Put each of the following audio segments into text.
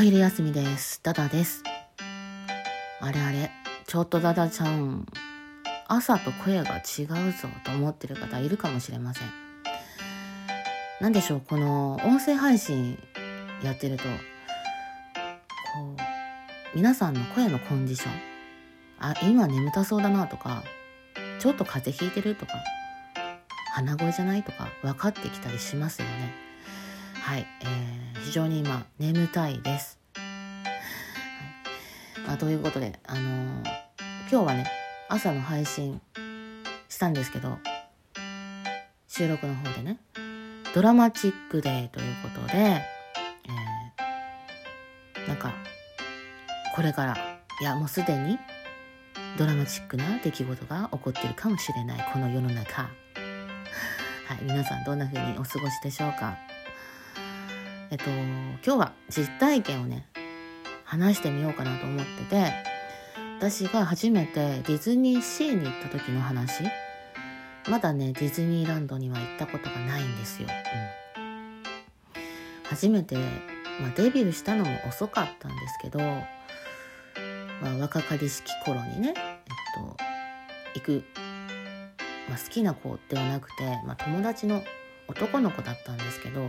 お昼休みです。ダダです。あれあれ、ちょっとダダちゃん、朝と声が違うぞと思ってる方いるかもしれません。なんでしょう、この音声配信やってると、こう、皆さんの声のコンディション、あ、今眠たそうだなとか、ちょっと風邪ひいてるとか、鼻声じゃないとか分かってきたりしますよね。はい、えー、非常に今眠たいです。まあ、ということで、あのー今日はね朝の配信したんですけど収録の方でねドラマチックデーということで、えーなんかこれからいやもうすでにドラマチックな出来事が起こっているかもしれないこの世の中。はい、皆さんどんな風にお過ごしでしょうか？えっと、今日は実体験をね、話してみようかなと思ってて、私が初めてディズニーシーに行った時の話、まだね、ディズニーランドには行ったことがないんですよ。うん、初めて、まあ、デビューしたのも遅かったんですけど、まあ、若かりしき頃にね、えっと、行くまあ、好きな子ではなくて、まあ、友達の男の子だったんですけど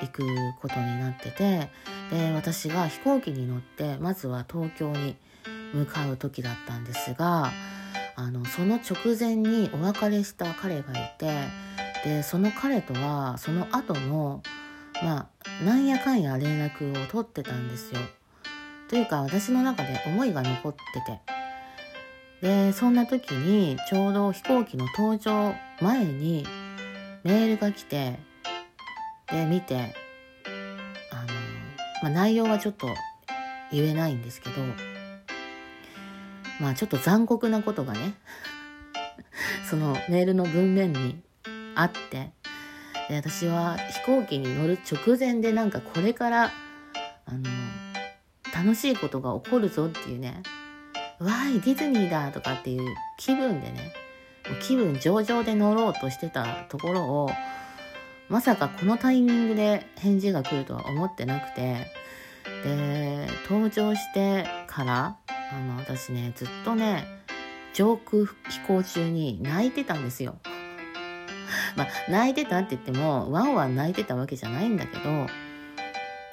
行くことになっててで私が飛行機に乗ってまずは東京に向かう時だったんですがあのその直前にお別れした彼がいてでその彼とはその後もまあなんやかんや連絡を取ってたんですよ。というか私の中で思いが残ってて。でそんな時にちょうど飛行機の搭乗前にメールが来てで見てあの、まあ、内容はちょっと言えないんですけどまあちょっと残酷なことがね そのメールの文面にあってで私は飛行機に乗る直前でなんかこれからあの楽しいことが起こるぞっていうねわーいディズニーだとかっていう気分でね気分上々で乗ろうとしてたところをまさかこのタイミングで返事が来るとは思ってなくて。で登場してからあの私ねずっとね上空飛行中に泣いてたんですよ。まあ泣いてたって言ってもワンワン泣いてたわけじゃないんだけど。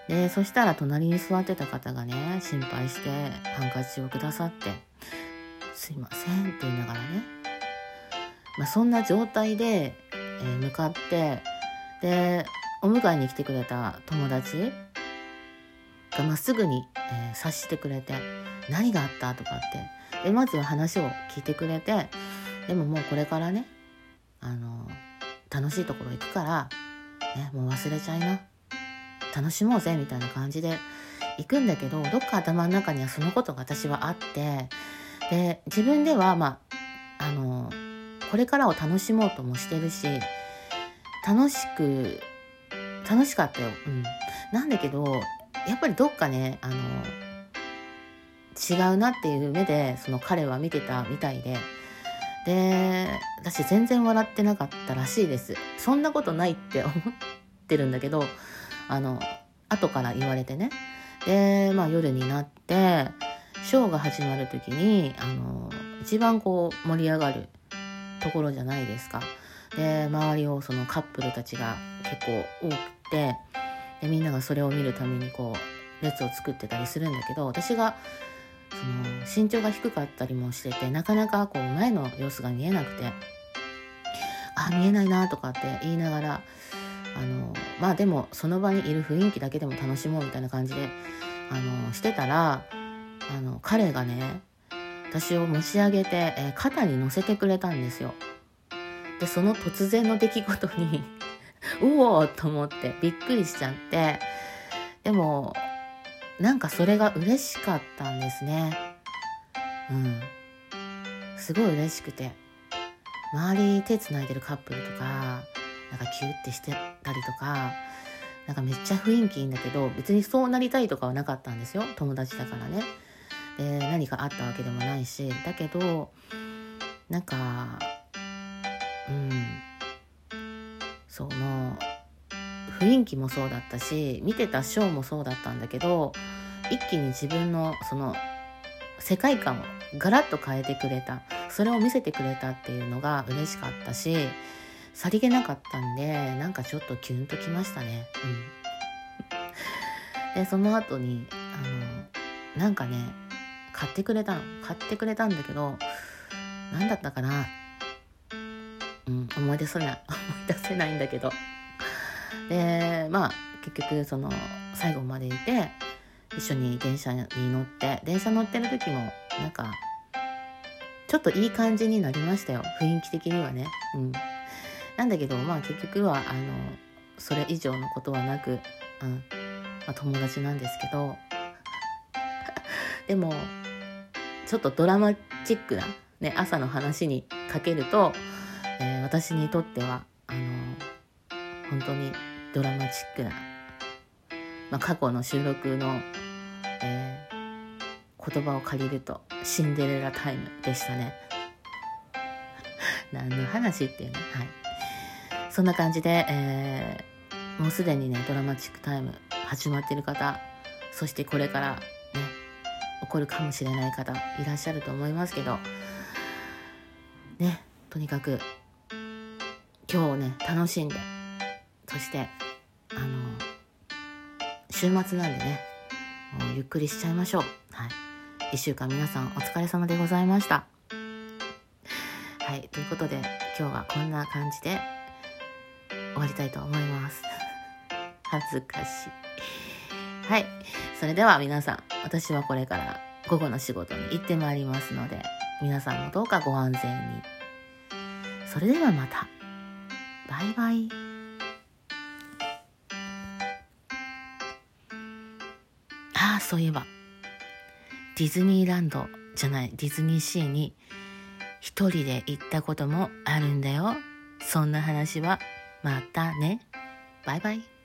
でそしたら隣に座ってた方がね心配してハンカチをくださって「すいません」って言いながらね、まあ、そんな状態で、えー向かってでお迎えに来てくれた友達がまっすぐに、えー察してくれて「何があった?」とかってでまずは話を聞いてくれてでももうこれからねあの楽しいところ行くから、ね、もう忘れちゃいな。楽しもうぜみたいな感じで行くんだけどどっか頭の中にはそのことが私はあってで自分ではまああのこれからを楽しもうともしてるし楽しく楽しかったよ。うん、なんだけどやっぱりどっかねあの違うなっていう目でその彼は見てたみたいで。で私全然笑ってなかったらしいですそんなことないって思ってるんだけどあの後から言われてねで、まあ、夜になってショーが始まる時にあの一番こう盛り上がるところじゃないですかで周りをそのカップルたちが結構多くてでみんながそれを見るためにこう列を作ってたりするんだけど私がその身長が低かったりもしててなかなかこう前の様子が見えなくてあ見えないなとかって言いながらあのまあでもその場にいる雰囲気だけでも楽しもうみたいな感じであのしてたらあの彼がね私を持ち上げて、えー肩に乗せてくれたんですよ。でその突然の出来事に うおーと思ってびっくりしちゃってでもなんかそれが嬉しかったんですね。うん。すごい嬉しくて周り手つないでるカップルとかなんかキュッてしてたりとかなんかめっちゃ雰囲気いいんだけど別にそうなりたいとかはなかったんですよ友達だからね。で何かあったわけでもないしだけどなんかうん。その雰囲気もそうだったし見てたショーもそうだったんだけど一気に自分のその世界観をガラッと変えてくれた。それを見せてくれたっていうのが嬉しかったしさりげなかったんでなんかちょっとキュンときましたね。うん、でその後にあのなんかね買ってくれたの。買ってくれたんだけど何だったかな。うん。思い出せない 思い出せないんだけど。でまあ結局その最後までいて一緒に電車に乗って電車乗ってる時もなんかちょっといい感じになりましたよ。雰囲気的にはね。うん。なんだけどまあ結局はあのそれ以上のことはなく、うん。まあ、友達なんですけど。でもちょっとドラマチックな、ね、朝の話にかけると、えー、私にとってはあの本当にドラマチックな、まあ、過去の収録の、えー、言葉を借りるとシンデレラタイムでしたね。何の話っていうね。はい。そんな感じで、えー、もうすでにね、ドラマチックタイム始まってる方、そしてこれからね、起こるかもしれない方いらっしゃると思いますけど、ね、とにかく今日をね、楽しんで、そしてあの週末なんでねもうゆっくりしちゃいましょう。はい。1週間皆さんお疲れ様でございました。はい。ということで今日はこんな感じで終わりたいと思います。恥ずかしい。はい。それでは皆さん私はこれから午後の仕事に行ってまいりますので皆さんもどうかご安全に。それではまた。バイバイ。ああそういえば。ディズニーランドじゃないディズニーシーに一人で行ったこともあるんだよ。そんな話はまたね。バイバイ。